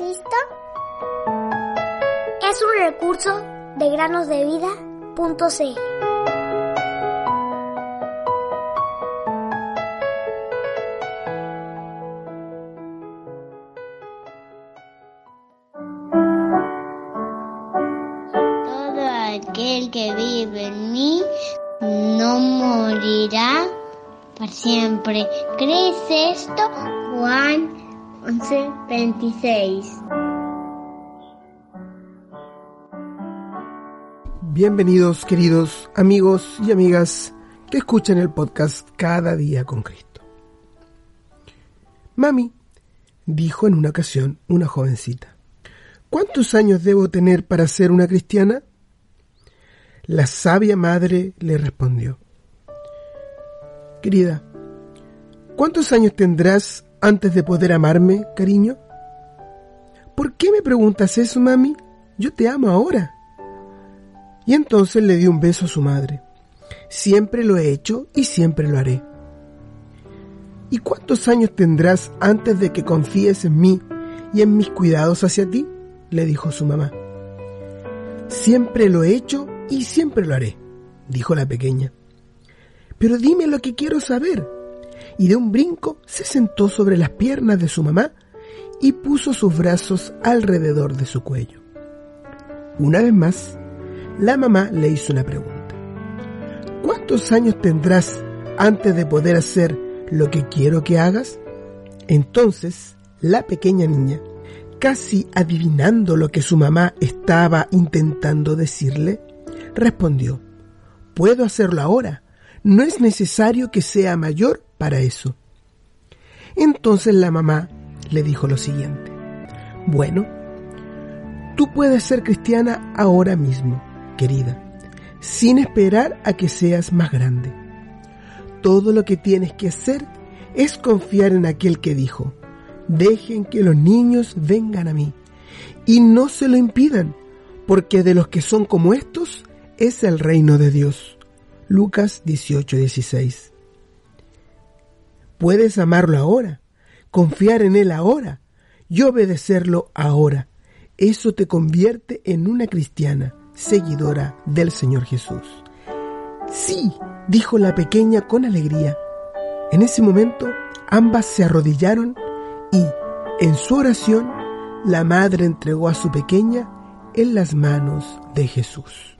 Cristo? Es un recurso de granosdevida.cl. Todo aquel que vive en mí no morirá para siempre. ¿Crees esto? Juan 11:26. Bienvenidos queridos amigos y amigas que escuchan el podcast Cada día con Cristo. Mami, dijo en una ocasión una jovencita, ¿cuántos años debo tener para ser una cristiana? La sabia madre le respondió, Querida, ¿cuántos años tendrás antes de poder amarme, cariño? ¿Por qué me preguntas eso, mami? Yo te amo ahora. Y entonces le dio un beso a su madre. Siempre lo he hecho y siempre lo haré. ¿Y cuántos años tendrás antes de que confíes en mí y en mis cuidados hacia ti? le dijo su mamá. Siempre lo he hecho y siempre lo haré, dijo la pequeña. Pero dime lo que quiero saber. Y de un brinco se sentó sobre las piernas de su mamá y puso sus brazos alrededor de su cuello. Una vez más, la mamá le hizo una pregunta. ¿Cuántos años tendrás antes de poder hacer lo que quiero que hagas? Entonces, la pequeña niña, casi adivinando lo que su mamá estaba intentando decirle, respondió, puedo hacerlo ahora, no es necesario que sea mayor para eso. Entonces la mamá le dijo lo siguiente, bueno, tú puedes ser cristiana ahora mismo, querida, sin esperar a que seas más grande. Todo lo que tienes que hacer es confiar en aquel que dijo, dejen que los niños vengan a mí, y no se lo impidan, porque de los que son como estos es el reino de Dios. Lucas 18:16. Puedes amarlo ahora, confiar en Él ahora y obedecerlo ahora. Eso te convierte en una cristiana, seguidora del Señor Jesús. Sí, dijo la pequeña con alegría. En ese momento ambas se arrodillaron y, en su oración, la madre entregó a su pequeña en las manos de Jesús.